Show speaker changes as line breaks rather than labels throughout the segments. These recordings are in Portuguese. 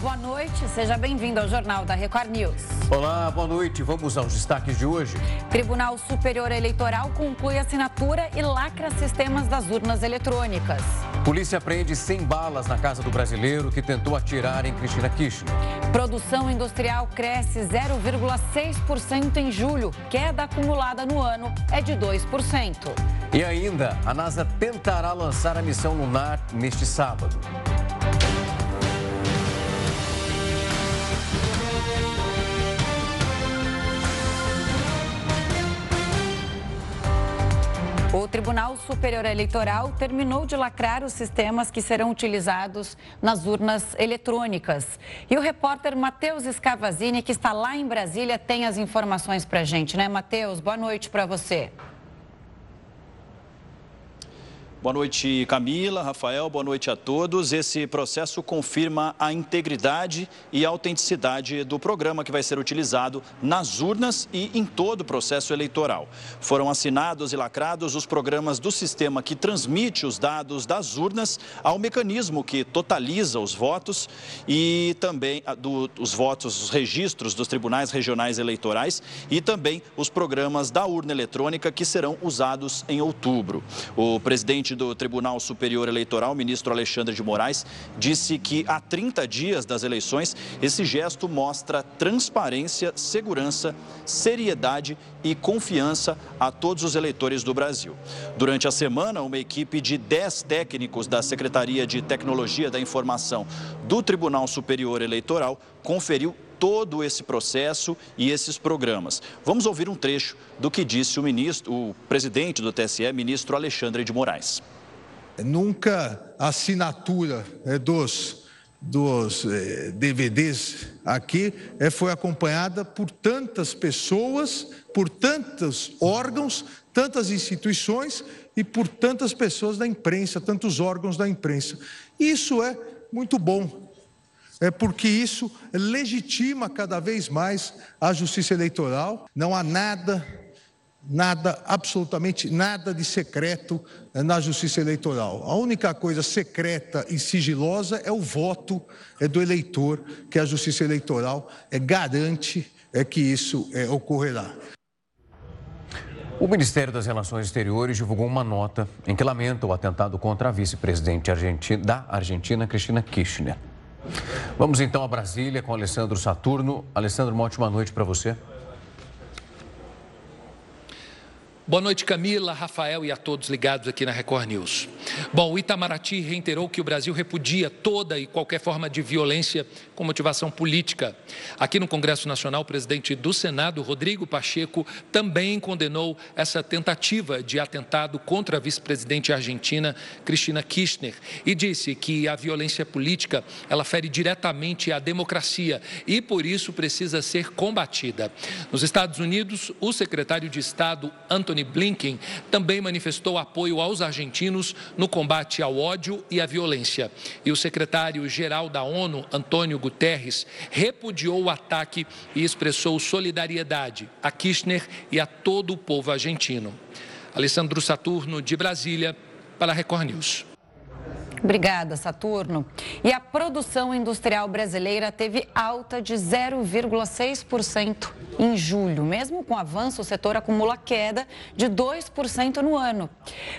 boa noite. Seja bem-vindo ao Jornal da Record News.
Olá, boa noite. Vamos aos destaques de hoje.
Tribunal Superior Eleitoral conclui assinatura e lacra sistemas das urnas eletrônicas.
Polícia prende 100 balas na casa do brasileiro que tentou atirar em Cristina Kirchner.
Produção industrial cresce 0,6% em julho. Queda acumulada no ano é de 2%.
E ainda, a NASA tentará lançar a missão lunar neste sábado.
O Tribunal Superior Eleitoral terminou de lacrar os sistemas que serão utilizados nas urnas eletrônicas. E o repórter Matheus Scavazini, que está lá em Brasília, tem as informações para a gente, né, Matheus? Boa noite para você.
Boa noite, Camila, Rafael, boa noite a todos. Esse processo confirma a integridade e a autenticidade do programa que vai ser utilizado nas urnas e em todo o processo eleitoral. Foram assinados e lacrados os programas do sistema que transmite os dados das urnas ao mecanismo que totaliza os votos e também do, os votos, os registros dos tribunais regionais eleitorais e também os programas da urna eletrônica que serão usados em outubro. O presidente presidente do Tribunal Superior Eleitoral, ministro Alexandre de Moraes, disse que há 30 dias das eleições, esse gesto mostra transparência, segurança, seriedade e confiança a todos os eleitores do Brasil. Durante a semana, uma equipe de 10 técnicos da Secretaria de Tecnologia da Informação do Tribunal Superior Eleitoral conferiu todo esse processo e esses programas. Vamos ouvir um trecho do que disse o ministro, o presidente do TSE, ministro Alexandre de Moraes.
Nunca a assinatura é, dos, dos é, DVDs aqui é, foi acompanhada por tantas pessoas, por tantos órgãos, tantas instituições e por tantas pessoas da imprensa, tantos órgãos da imprensa. Isso é muito bom, é porque isso legitima cada vez mais a justiça eleitoral. Não há nada, nada, absolutamente nada de secreto na justiça eleitoral. A única coisa secreta e sigilosa é o voto é do eleitor, que a justiça eleitoral é, garante é que isso ocorrerá.
O Ministério das Relações Exteriores divulgou uma nota em que lamenta o atentado contra a vice-presidente da Argentina, Cristina Kirchner. Vamos então a Brasília com Alessandro Saturno. Alessandro, uma ótima noite para você.
Boa noite, Camila, Rafael e a todos ligados aqui na Record News. Bom, o Itamaraty reiterou que o Brasil repudia toda e qualquer forma de violência com motivação política. Aqui no Congresso Nacional, o presidente do Senado, Rodrigo Pacheco, também condenou essa tentativa de atentado contra a vice-presidente argentina, Cristina Kirchner, e disse que a violência política, ela fere diretamente a democracia e, por isso, precisa ser combatida. Nos Estados Unidos, o secretário de Estado, Anthony Blinken também manifestou apoio aos argentinos no combate ao ódio e à violência. E o secretário-geral da ONU, Antônio Guterres, repudiou o ataque e expressou solidariedade a Kirchner e a todo o povo argentino. Alessandro Saturno, de Brasília, para a Record News.
Obrigada, Saturno. E a produção industrial brasileira teve alta de 0,6% em julho. Mesmo com avanço, o setor acumula queda de 2% no ano.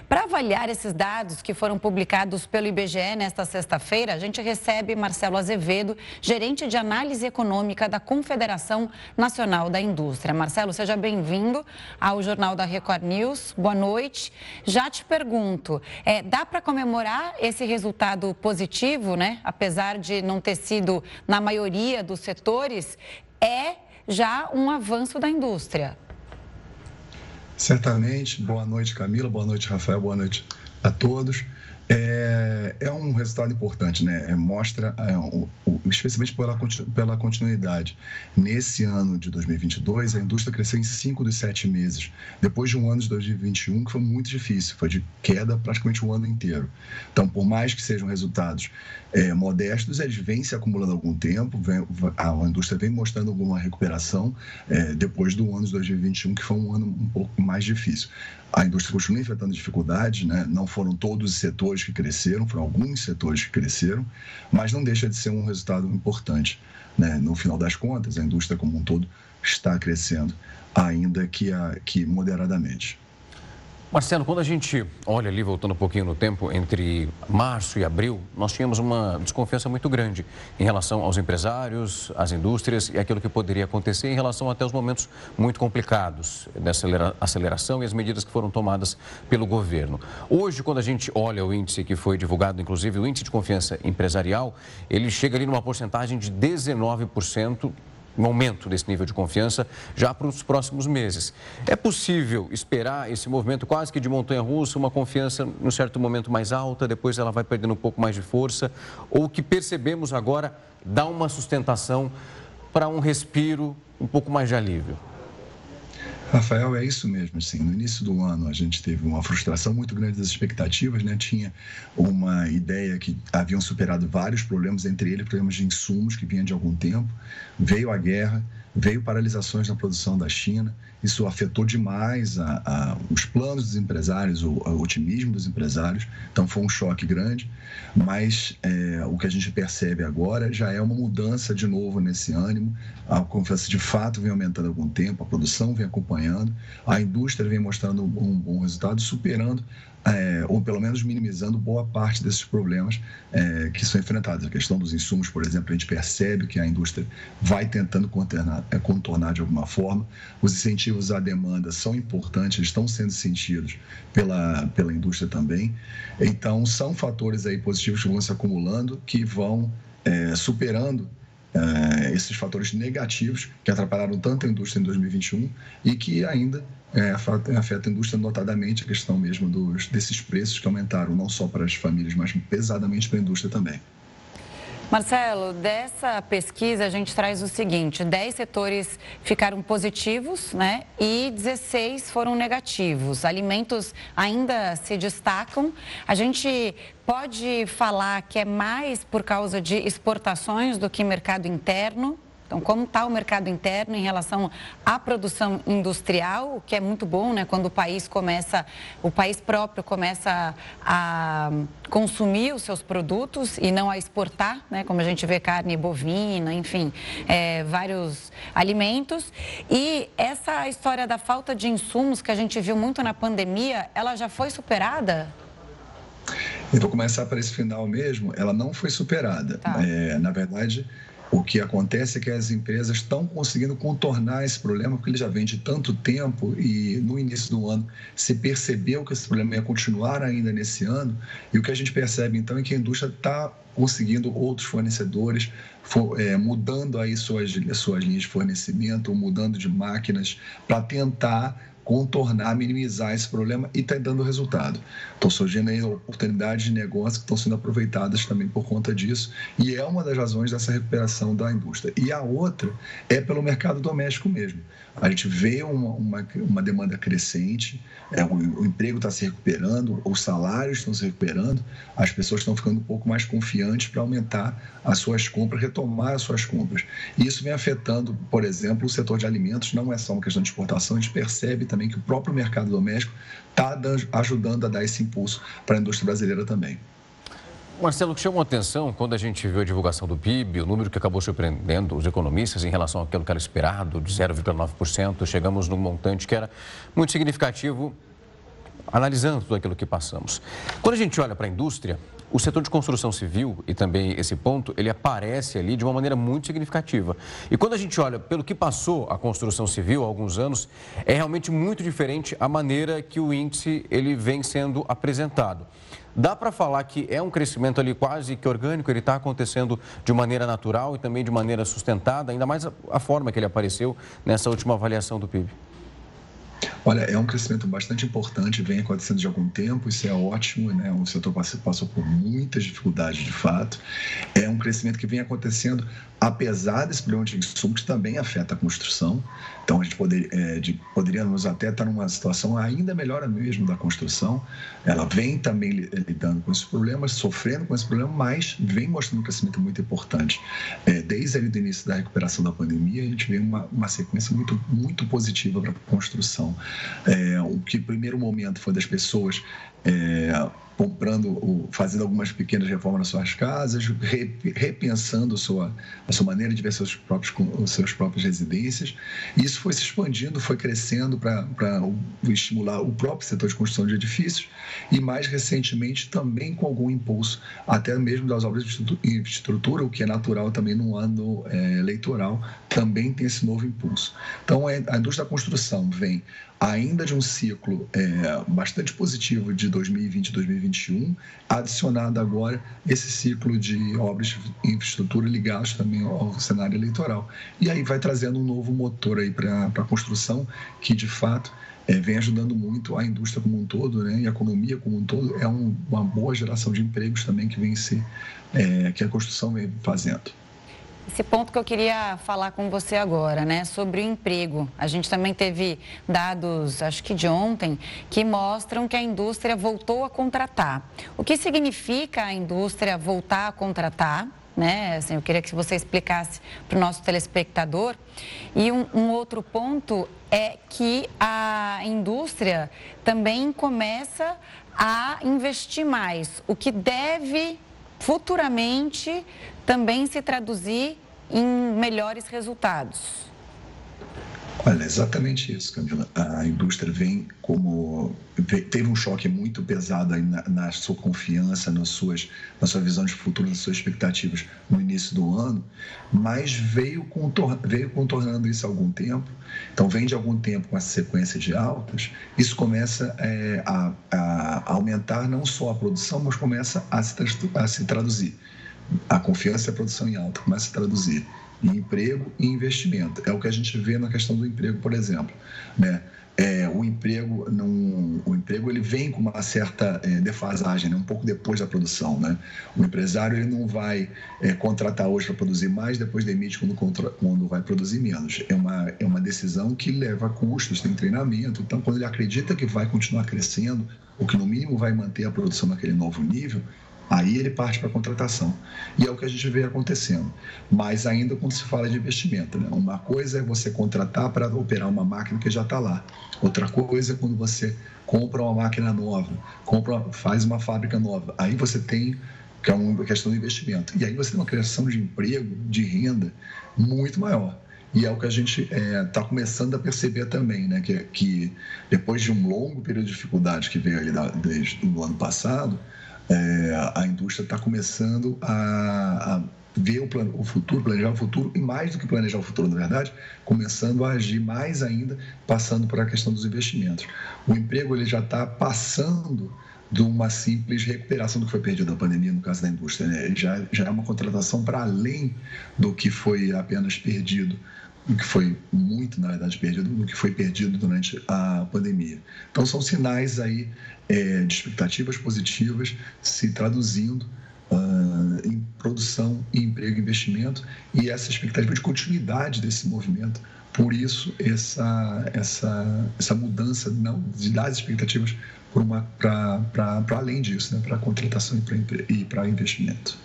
Para avaliar esses dados que foram publicados pelo IBGE nesta sexta-feira, a gente recebe Marcelo Azevedo, gerente de análise econômica da Confederação Nacional da Indústria. Marcelo, seja bem-vindo ao Jornal da Record News. Boa noite. Já te pergunto, é, dá para comemorar esse resultado positivo, né? Apesar de não ter sido na maioria dos setores, é já um avanço da indústria.
Certamente. Boa noite, Camila. Boa noite, Rafael. Boa noite a todos. É, é um resultado importante, né? É, mostra, é, o, o, especialmente pela, pela continuidade. Nesse ano de 2022, a indústria cresceu em 5 dos 7 meses, depois de um ano de 2021 que foi muito difícil, foi de queda praticamente o ano inteiro. Então, por mais que sejam resultados é, modestos, eles vêm se acumulando há algum tempo, vem, a, indústria vem mostrando alguma recuperação é, depois do ano de 2021, que foi um ano um pouco mais difícil. A indústria continua enfrentando dificuldades, né? não foram todos os setores que cresceram, foram alguns setores que cresceram, mas não deixa de ser um resultado importante. Né? No final das contas, a indústria como um todo está crescendo, ainda que, a, que moderadamente.
Marcelo, quando a gente olha ali, voltando um pouquinho no tempo, entre março e abril, nós tínhamos uma desconfiança muito grande em relação aos empresários, às indústrias e aquilo que poderia acontecer em relação até os momentos muito complicados dessa aceleração e as medidas que foram tomadas pelo governo. Hoje, quando a gente olha o índice que foi divulgado, inclusive o índice de confiança empresarial, ele chega ali numa porcentagem de 19%, um aumento desse nível de confiança já para os próximos meses. É possível esperar esse movimento quase que de montanha-russa, uma confiança num certo momento mais alta, depois ela vai perdendo um pouco mais de força, ou o que percebemos agora dá uma sustentação para um respiro, um pouco mais de alívio?
Rafael, é isso mesmo. Assim, no início do ano, a gente teve uma frustração muito grande das expectativas, né? Tinha uma ideia que haviam superado vários problemas, entre eles problemas de insumos que vinham de algum tempo. Veio a guerra, veio paralisações na produção da China, isso afetou demais a, a, os planos dos empresários, o, o, otimismo dos empresários, então foi um choque grande, mas é, o que a gente percebe agora já é uma mudança de novo nesse ânimo, a confiança de fato vem aumentando há algum tempo, a produção vem acompanhando, a indústria vem mostrando um bom resultado, superando é, ou pelo menos minimizando boa parte desses problemas é, que são enfrentados. A questão dos insumos, por exemplo, a gente percebe que a indústria vai tentando contornar, é, contornar de alguma forma. Os incentivos à demanda são importantes, estão sendo sentidos pela, pela indústria também. Então, são fatores aí positivos que vão se acumulando, que vão é, superando é, esses fatores negativos que atrapalharam tanto a indústria em 2021 e que ainda é, afeta, a indústria, notadamente a questão mesmo dos, desses preços que aumentaram, não só para as famílias, mas pesadamente para a indústria também.
Marcelo, dessa pesquisa a gente traz o seguinte: 10 setores ficaram positivos né, e 16 foram negativos. Alimentos ainda se destacam. A gente pode falar que é mais por causa de exportações do que mercado interno? Então, como está o mercado interno em relação à produção industrial, o que é muito bom, né? Quando o país começa, o país próprio começa a consumir os seus produtos e não a exportar, né? Como a gente vê carne bovina, enfim, é, vários alimentos. E essa história da falta de insumos que a gente viu muito na pandemia, ela já foi superada?
Eu vou começar para esse final mesmo. Ela não foi superada. Tá. É, na verdade, o que acontece é que as empresas estão conseguindo contornar esse problema, porque ele já vem de tanto tempo e no início do ano se percebeu que esse problema ia continuar ainda nesse ano. E o que a gente percebe então é que a indústria está conseguindo outros fornecedores, for, é, mudando aí suas, suas linhas de fornecimento, mudando de máquinas para tentar contornar, minimizar esse problema e está dando resultado. Estão surgindo aí oportunidades de negócio que estão sendo aproveitadas também por conta disso e é uma das razões dessa recuperação da indústria. E a outra é pelo mercado doméstico mesmo. A gente vê uma, uma, uma demanda crescente, é, o, o emprego está se recuperando, os salários estão se recuperando, as pessoas estão ficando um pouco mais confiantes para aumentar as suas compras, retomar as suas compras. E isso vem afetando, por exemplo, o setor de alimentos, não é só uma questão de exportação, a gente percebe também que o próprio mercado doméstico está ajudando a dar esse impulso para a indústria brasileira também.
Marcelo, que chamou a atenção quando a gente viu a divulgação do PIB, o número que acabou surpreendendo os economistas em relação àquilo que era esperado, de 0,9%, chegamos num montante que era muito significativo, analisando tudo aquilo que passamos. Quando a gente olha para a indústria, o setor de construção civil, e também esse ponto, ele aparece ali de uma maneira muito significativa. E quando a gente olha pelo que passou a construção civil há alguns anos, é realmente muito diferente a maneira que o índice ele vem sendo apresentado. Dá para falar que é um crescimento ali quase que orgânico, ele está acontecendo de maneira natural e também de maneira sustentada, ainda mais a, a forma que ele apareceu nessa última avaliação do PIB.
Olha, é um crescimento bastante importante, vem acontecendo de algum tempo, isso é ótimo, né? O setor passou por muitas dificuldades de fato. É um crescimento que vem acontecendo apesar desse problema de insumos que também afeta a construção. Então, a gente poder, é, de, poderíamos até estar numa situação ainda melhor mesmo da construção. Ela vem também lidando com esses problemas, sofrendo com esse problema, mas vem mostrando um crescimento muito importante. É, desde ali do início da recuperação da pandemia, a gente vê uma, uma sequência muito, muito positiva para a construção. É, o que, primeiro momento, foi das pessoas é, comprando, fazendo algumas pequenas reformas nas suas casas, repensando a sua, a sua maneira de ver seus próprios, seus próprias residências. E isso foi se expandindo, foi crescendo para estimular o próprio setor de construção de edifícios e, mais recentemente, também com algum impulso, até mesmo das obras de infraestrutura, o que é natural também no ano é, eleitoral, também tem esse novo impulso. Então, é, a indústria da construção vem ainda de um ciclo é, bastante positivo de 2020 e 2021, adicionado agora esse ciclo de obras de infraestrutura ligados também ao cenário eleitoral. E aí vai trazendo um novo motor aí para a construção, que de fato é, vem ajudando muito a indústria como um todo, né, e a economia como um todo, é um, uma boa geração de empregos também que vem se, é, que a construção vem fazendo.
Esse ponto que eu queria falar com você agora, né, sobre o emprego. A gente também teve dados, acho que de ontem, que mostram que a indústria voltou a contratar. O que significa a indústria voltar a contratar? Né? Assim, eu queria que você explicasse para o nosso telespectador. E um, um outro ponto é que a indústria também começa a investir mais, o que deve futuramente também se traduzir em melhores resultados?
Olha, exatamente isso, Camila. A indústria vem como. teve um choque muito pesado na, na, sua confiança, nas suas, na sua visão de futuro, nas suas expectativas no início do ano, mas veio, contor, veio contornando isso há algum tempo. Então, vem de algum tempo com essa sequência de altas, isso começa é, a, a, aumentar não só a produção, mas começa a se, a se traduzir. A confiança e a produção em alta começa a traduzir em emprego e investimento. É o que a gente vê na questão do emprego, por exemplo. Né? É, o emprego não, o emprego ele vem com uma certa é, defasagem, né? um pouco depois da produção, né? O empresário ele não vai é, contratar hoje para produzir mais, depois demite quando, quando vai produzir menos. É uma é uma decisão que leva custos, tem treinamento. Então, quando ele acredita que vai continuar crescendo, ou que no mínimo vai manter a produção naquele novo nível, Aí ele parte para a contratação. E é o que a gente vê acontecendo. Mas ainda quando se fala de investimento. Né? Uma coisa é você contratar para operar uma máquina que já está lá. Outra coisa é quando você compra uma máquina nova, compra, faz uma fábrica nova. Aí você tem que é uma questão do investimento. E aí você tem uma criação de emprego, de renda muito maior. E é o que a gente está é, tá começando a perceber também, né? Que, que depois de um longo período de dificuldade que veio ali da, desde o ano passado, é, a indústria está começando a, a ver o, plano, o, futuro, planejar o futuro, e mais do que planejar o futuro, na verdade, começando a agir mais ainda, passando por a questão dos investimentos. O emprego ele já está passando de uma simples recuperação do que foi perdido na pandemia, no caso da indústria. Né? Já, já é uma contratação para além do que foi apenas perdido do que foi muito, na verdade, perdido, do que foi perdido durante a pandemia. Então, são sinais aí é, de expectativas positivas se traduzindo uh, em produção, em emprego e investimento, e essa expectativa de continuidade desse movimento. Por isso, essa, essa, essa mudança não, de dar as expectativas para além disso, né, para contratação e para investimento.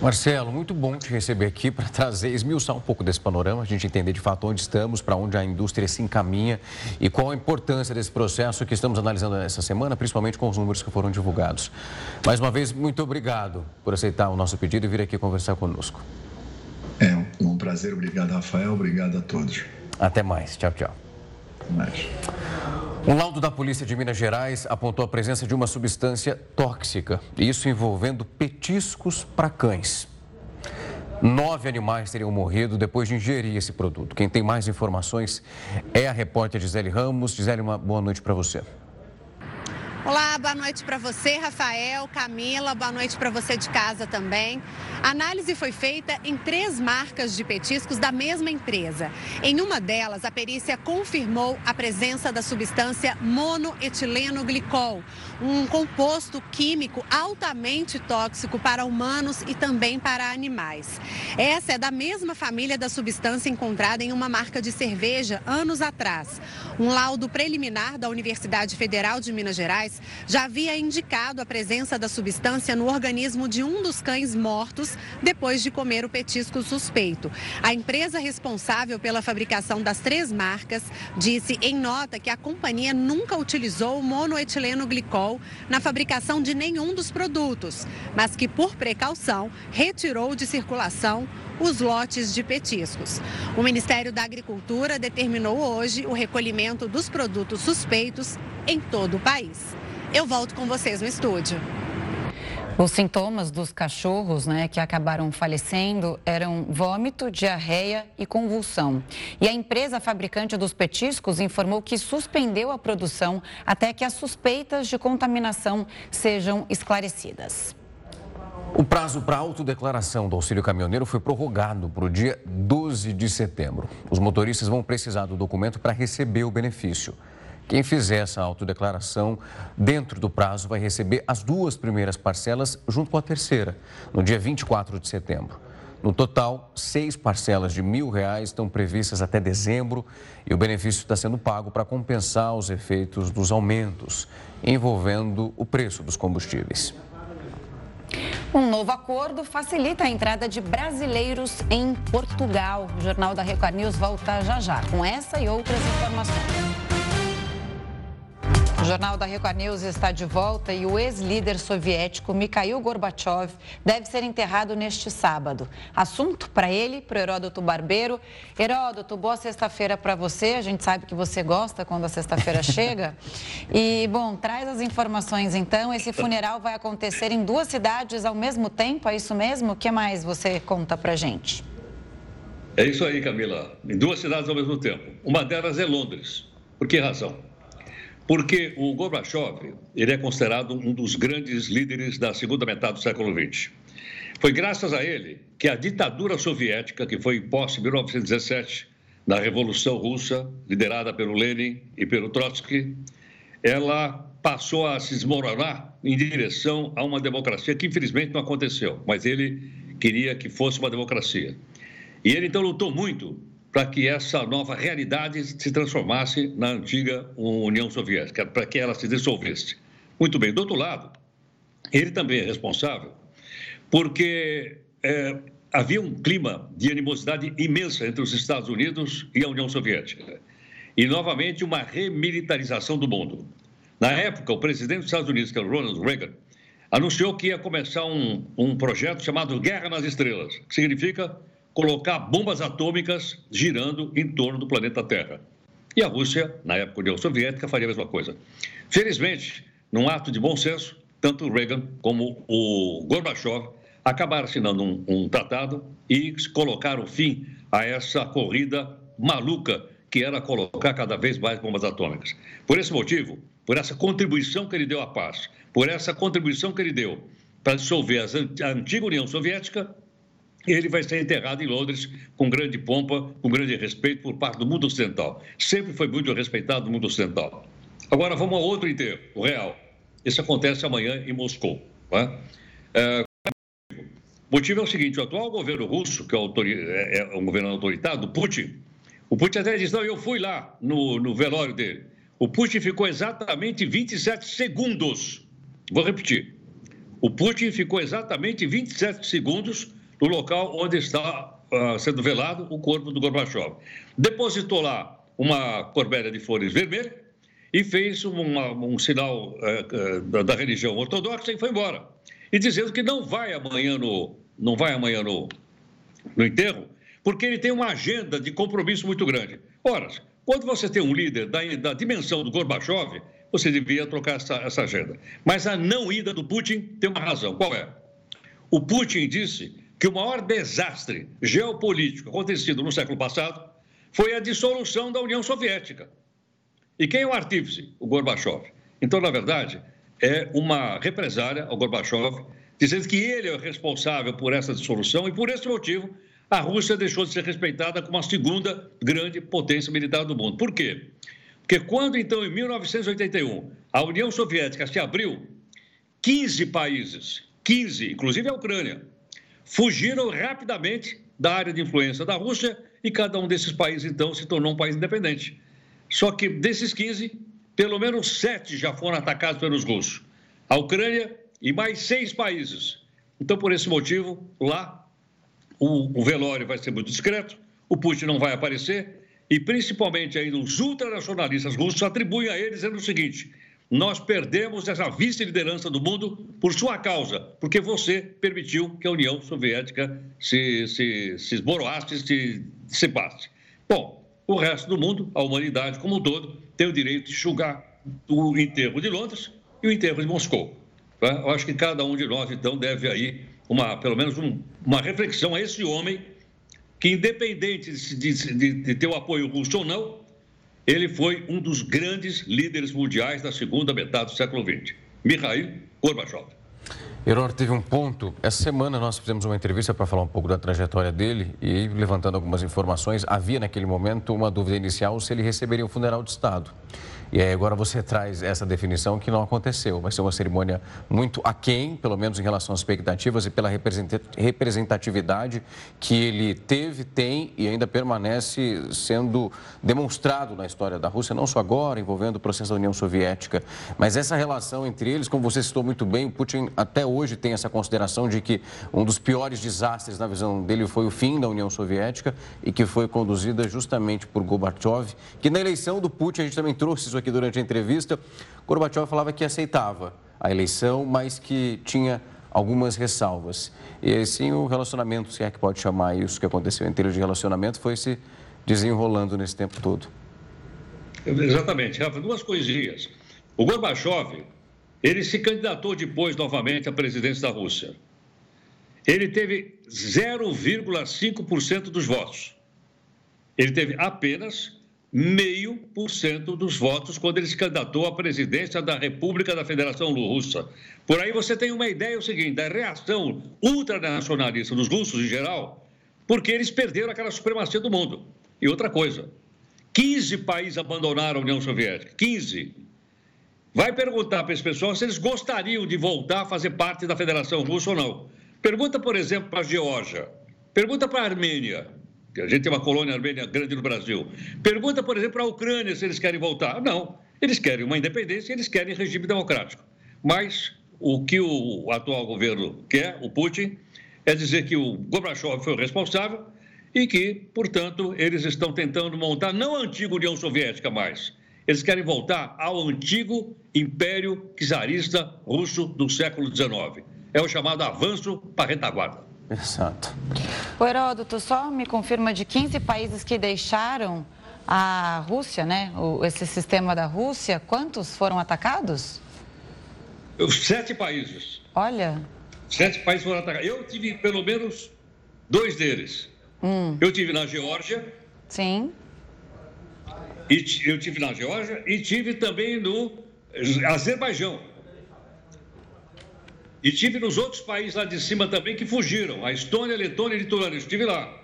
Marcelo, muito bom te receber aqui para trazer, esmiuçar um pouco desse panorama, a gente entender de fato onde estamos, para onde a indústria se encaminha e qual a importância desse processo que estamos analisando essa semana, principalmente com os números que foram divulgados. Mais uma vez, muito obrigado por aceitar o nosso pedido e vir aqui conversar conosco.
É um prazer, obrigado, Rafael, obrigado a todos.
Até mais, tchau, tchau. Até mais. Um laudo da Polícia de Minas Gerais apontou a presença de uma substância tóxica, isso envolvendo petiscos para cães. Nove animais teriam morrido depois de ingerir esse produto. Quem tem mais informações é a repórter Gisele Ramos. Gisele, uma boa noite para você.
Olá, boa noite para você, Rafael, Camila, boa noite para você de casa também. A análise foi feita em três marcas de petiscos da mesma empresa. Em uma delas, a perícia confirmou a presença da substância monoetileno glicol, um composto químico altamente tóxico para humanos e também para animais. Essa é da mesma família da substância encontrada em uma marca de cerveja anos atrás. Um laudo preliminar da Universidade Federal de Minas Gerais já havia indicado a presença da substância no organismo de um dos cães mortos depois de comer o petisco suspeito. A empresa responsável pela fabricação das três marcas disse em nota que a companhia nunca utilizou o monoetileno glicol na fabricação de nenhum dos produtos, mas que por precaução retirou de circulação os lotes de petiscos. O Ministério da Agricultura determinou hoje o recolhimento dos produtos suspeitos em todo o país. Eu volto com vocês no estúdio.
Os sintomas dos cachorros né, que acabaram falecendo eram vômito, diarreia e convulsão. E a empresa fabricante dos petiscos informou que suspendeu a produção até que as suspeitas de contaminação sejam esclarecidas.
O prazo para autodeclaração do auxílio caminhoneiro foi prorrogado para o dia 12 de setembro. Os motoristas vão precisar do documento para receber o benefício. Quem fizer essa autodeclaração dentro do prazo vai receber as duas primeiras parcelas junto com a terceira, no dia 24 de setembro. No total, seis parcelas de mil reais estão previstas até dezembro e o benefício está sendo pago para compensar os efeitos dos aumentos envolvendo o preço dos combustíveis.
Um novo acordo facilita a entrada de brasileiros em Portugal. O Jornal da Record News volta já já com essa e outras informações. O Jornal da Record News está de volta e o ex-líder soviético Mikhail Gorbachev deve ser enterrado neste sábado. Assunto para ele, para o Heródoto Barbeiro. Heródoto, boa sexta-feira para você. A gente sabe que você gosta quando a sexta-feira chega. E, bom, traz as informações então. Esse funeral vai acontecer em duas cidades ao mesmo tempo, é isso mesmo? O que mais você conta para gente?
É isso aí, Camila. Em duas cidades ao mesmo tempo. Uma delas é Londres. Por que razão? Porque o Gorbachev ele é considerado um dos grandes líderes da segunda metade do século XX. Foi graças a ele que a ditadura soviética, que foi imposta em 1917, na Revolução Russa, liderada pelo Lenin e pelo Trotsky, ela passou a se desmoronar em direção a uma democracia que infelizmente não aconteceu, mas ele queria que fosse uma democracia. E ele então lutou muito para que essa nova realidade se transformasse na antiga União Soviética, para que ela se dissolvesse. Muito bem, do outro lado, ele também é responsável porque é, havia um clima de animosidade imensa entre os Estados Unidos e a União Soviética. E, novamente, uma remilitarização do mundo. Na época, o presidente dos Estados Unidos, que era Ronald Reagan, anunciou que ia começar um, um projeto chamado Guerra nas Estrelas, que significa colocar bombas atômicas girando em torno do planeta Terra. E a Rússia, na época União Soviética, faria a mesma coisa. Felizmente, num ato de bom senso, tanto Reagan como o Gorbachev acabaram assinando um, um tratado e colocaram fim a essa corrida maluca que era colocar cada vez mais bombas atômicas. Por esse motivo, por essa contribuição que ele deu à paz, por essa contribuição que ele deu para dissolver a antiga União Soviética, ele vai ser enterrado em Londres com grande pompa, com grande respeito por parte do mundo ocidental. Sempre foi muito respeitado no mundo ocidental. Agora vamos a outro enterro, o real. Isso acontece amanhã em Moscou. É? É, o motivo é o seguinte: o atual governo russo, que é. É, é um governo autoritário, Putin, o Putin até disse: não, eu fui lá no, no velório dele. O Putin ficou exatamente 27 segundos. Vou repetir. O Putin ficou exatamente 27 segundos no local onde está uh, sendo velado o corpo do Gorbachev. Depositou lá uma corbelha de flores vermelhas e fez uma, um sinal uh, uh, da, da, religião ortodoxa e foi embora. E dizendo que não vai amanhã no, não vai amanhã no, no enterro, porque ele tem uma agenda de compromisso muito grande. Ora, quando você tem um líder da, da dimensão do Gorbachev, você devia trocar essa, essa agenda. Mas a não ida do Putin tem uma razão. Qual é? O Putin disse que o maior desastre geopolítico acontecido no século passado foi a dissolução da União Soviética. E quem é o artífice? O Gorbachev. Então, na verdade, é uma represária ao Gorbachev, dizendo que ele é o responsável por essa dissolução e, por esse motivo, a Rússia deixou de ser respeitada como a segunda grande potência militar do mundo. Por quê? Porque quando, então, em 1981, a União Soviética se abriu, 15 países, 15, inclusive a Ucrânia, fugiram rapidamente da área de influência da Rússia e cada um desses países, então, se tornou um país independente. Só que desses 15, pelo menos sete já foram atacados pelos russos. A Ucrânia e mais seis países. Então, por esse motivo, lá o, o velório vai ser muito discreto, o Putin não vai aparecer e, principalmente, ainda os ultranacionalistas russos atribuem a eles dizendo o seguinte: nós perdemos essa vice-liderança do mundo por sua causa, porque você permitiu que a União Soviética se, se, se esboroasse, se dissipasse. Bom, o resto do mundo, a humanidade como um todo, tem o direito de julgar o enterro de Londres e o enterro de Moscou. Tá? Eu acho que cada um de nós, então, deve aí, uma, pelo menos, um, uma reflexão a esse homem que, independente de, de, de ter o apoio russo ou não, ele foi um dos grandes líderes mundiais da segunda metade do século XX, Mikhail Gorbachev.
Herói teve um ponto. Essa semana nós fizemos uma entrevista para falar um pouco da trajetória dele e, levantando algumas informações, havia naquele momento uma dúvida inicial se ele receberia um funeral de Estado. E aí agora você traz essa definição que não aconteceu. Vai ser uma cerimônia muito aquém, pelo menos em relação às expectativas e pela representatividade que ele teve, tem e ainda permanece sendo demonstrado na história da Rússia, não só agora, envolvendo o processo da União Soviética, mas essa relação entre eles, como você citou muito bem, o Putin até hoje tem essa consideração de que um dos piores desastres na visão dele foi o fim da União Soviética e que foi conduzida justamente por Gorbachev, que na eleição do Putin a gente também trouxe isso aqui durante a entrevista, Gorbachev falava que aceitava a eleição, mas que tinha algumas ressalvas. E assim o relacionamento, se é que pode chamar isso que aconteceu em termos de relacionamento, foi se desenrolando nesse tempo todo.
Exatamente, Rafa. Duas coisinhas. O Gorbachev, ele se candidatou depois novamente à presidência da Rússia. Ele teve 0,5% dos votos. Ele teve apenas meio por cento dos votos quando ele se candidatou à presidência da República da Federação Russa. Por aí você tem uma ideia o seguinte, da reação ultranacionalista dos russos em geral, porque eles perderam aquela supremacia do mundo. E outra coisa, 15 países abandonaram a União Soviética, 15. Vai perguntar para esse pessoal se eles gostariam de voltar a fazer parte da Federação Russa ou não. Pergunta, por exemplo, para a Geórgia, pergunta para a Armênia, a gente tem uma colônia armênia grande no Brasil. Pergunta, por exemplo, a Ucrânia se eles querem voltar. Não, eles querem uma independência, eles querem regime democrático. Mas o que o atual governo quer, o Putin, é dizer que o Gorbachev foi o responsável e que, portanto, eles estão tentando montar não a antiga União Soviética mais. Eles querem voltar ao antigo Império Czarista Russo do século XIX. É o chamado avanço para a retaguarda.
Exato.
O Heródoto, só me confirma de 15 países que deixaram a Rússia, né? O, esse sistema da Rússia, quantos foram atacados?
Sete países.
Olha.
Sete países foram atacados. Eu tive pelo menos dois deles. Hum. Eu tive na Geórgia.
Sim.
E eu tive na Geórgia e tive também no Azerbaijão. E tive nos outros países lá de cima também que fugiram, a Estônia, a Letônia e a Lituânia, estive lá.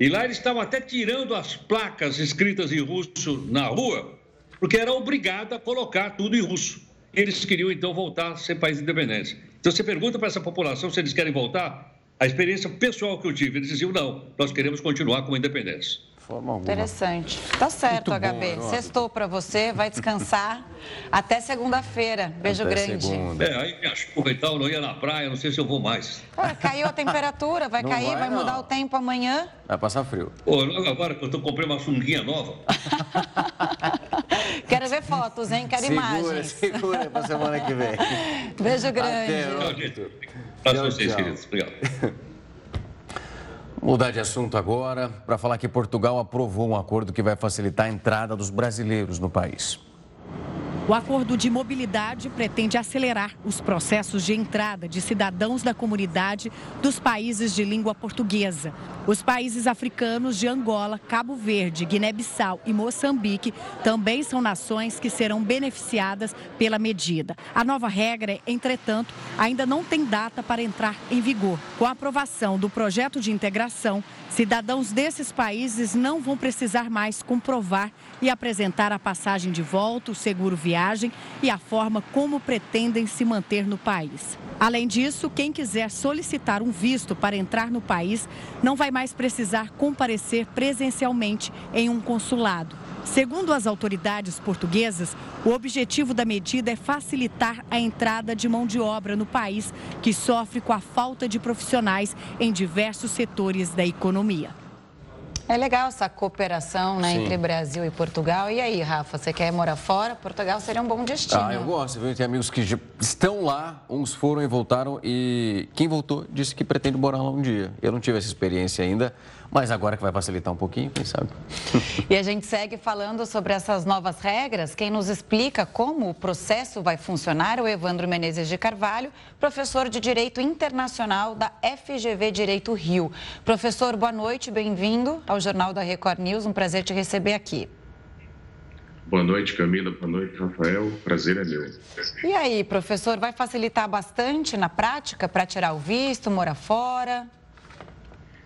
E lá eles estavam até tirando as placas escritas em russo na rua, porque era obrigado a colocar tudo em russo. Eles queriam então voltar a ser país independente. Então você pergunta para essa população se eles querem voltar, a experiência pessoal que eu tive, eles diziam não, nós queremos continuar como independentes
forma alguma. Interessante. Tá certo, Muito HB. Bom, Sextou para você, vai descansar. Até segunda-feira. Beijo Até grande.
Segunda. É, aí me chuva e tal, não ia na praia, não sei se eu vou mais.
Caiu a temperatura, vai não cair, vai, vai mudar o tempo amanhã.
Vai passar frio.
Pô, logo agora que eu tô, comprei uma sunguinha nova.
Quero ver fotos, hein? Quero segura, imagens.
Segura pra semana que vem.
Beijo grande.
Até, tchau, Para vocês, queridos. Obrigado.
Mudar de assunto agora para falar que Portugal aprovou um acordo que vai facilitar a entrada dos brasileiros no país.
O acordo de mobilidade pretende acelerar os processos de entrada de cidadãos da comunidade dos países de língua portuguesa. Os países africanos de Angola, Cabo Verde, Guiné-Bissau e Moçambique também são nações que serão beneficiadas pela medida. A nova regra, entretanto, ainda não tem data para entrar em vigor. Com a aprovação do projeto de integração, cidadãos desses países não vão precisar mais comprovar e apresentar a passagem de volta, o seguro viagem e a forma como pretendem se manter no país. Além disso, quem quiser solicitar um visto para entrar no país não vai mais precisar comparecer presencialmente em um consulado. Segundo as autoridades portuguesas, o objetivo da medida é facilitar a entrada de mão de obra no país, que sofre com a falta de profissionais em diversos setores da economia.
É legal essa cooperação né, entre Brasil e Portugal. E aí, Rafa, você quer morar fora? Portugal seria um bom destino.
Ah, eu gosto, viu? Tem amigos que estão lá, uns foram e voltaram, e quem voltou disse que pretende morar lá um dia. Eu não tive essa experiência ainda, mas agora que vai facilitar um pouquinho, quem sabe?
E a gente segue falando sobre essas novas regras. Quem nos explica como o processo vai funcionar é o Evandro Menezes de Carvalho, professor de Direito Internacional da FGV Direito Rio. Professor, boa noite, bem-vindo ao Jornal da Record News. Um prazer te receber aqui.
Boa noite, Camila. Boa noite, Rafael. Prazer é meu.
E aí, professor, vai facilitar bastante na prática para tirar o visto, morar fora?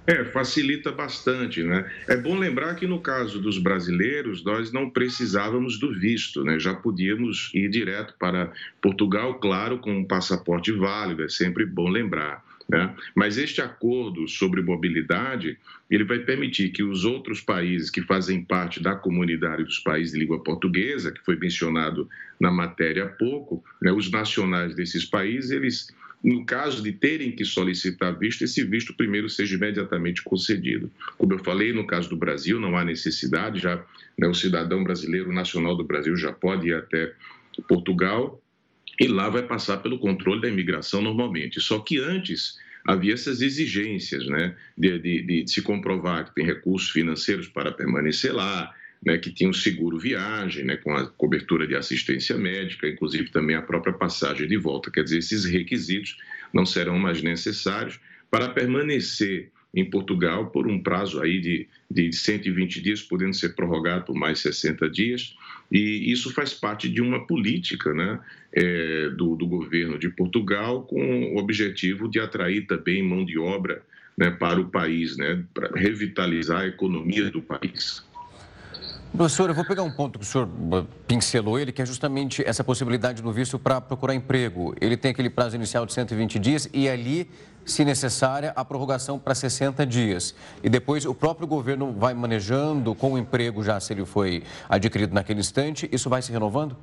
É, facilita bastante, né? É bom lembrar que no caso dos brasileiros, nós não precisávamos do visto, né? Já podíamos ir direto para Portugal, claro, com um passaporte válido, é sempre bom lembrar. Né? Mas este acordo sobre mobilidade ele vai permitir que os outros países que fazem parte da comunidade dos países de língua portuguesa, que foi mencionado na matéria há pouco, né? os nacionais desses países eles no caso de terem que solicitar visto, esse visto primeiro seja imediatamente concedido. Como eu falei, no caso do Brasil, não há necessidade, já né, o cidadão brasileiro nacional do Brasil já pode ir até Portugal e lá vai passar pelo controle da imigração normalmente. Só que antes havia essas exigências, né, de, de, de se comprovar que tem recursos financeiros para permanecer lá, né, que tinha um seguro viagem, né, com a cobertura de assistência médica, inclusive também a própria passagem de volta. Quer dizer, esses requisitos não serão mais necessários para permanecer em Portugal por um prazo aí de, de 120 dias, podendo ser prorrogado por mais 60 dias. E isso faz parte de uma política né, é, do, do governo de Portugal com o objetivo de atrair também mão de obra né, para o país, né, para revitalizar a economia do país.
Professor, eu vou pegar um ponto que o senhor eh, pincelou ele, que é justamente essa possibilidade do visto para procurar emprego. Ele tem aquele prazo inicial de 120 dias e ali, se necessária, a prorrogação para 60 dias. E depois o próprio governo vai manejando com o emprego já, se ele foi adquirido naquele instante, isso vai se renovando?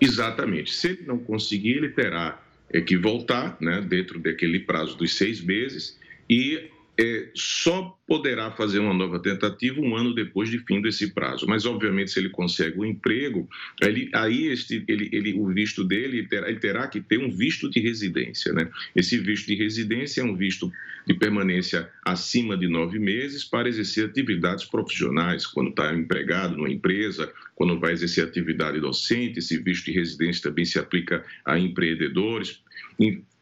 Exatamente. Se ele não conseguir, ele terá é, que voltar né, dentro daquele prazo dos seis meses e é, só poderá fazer uma nova tentativa um ano depois de fim desse prazo. Mas, obviamente, se ele consegue um emprego, ele, aí este, ele, ele, o visto dele terá, ele terá que ter um visto de residência. Né? Esse visto de residência é um visto de permanência acima de nove meses para exercer atividades profissionais, quando está empregado numa empresa, quando vai exercer atividade docente. Esse visto de residência também se aplica a empreendedores,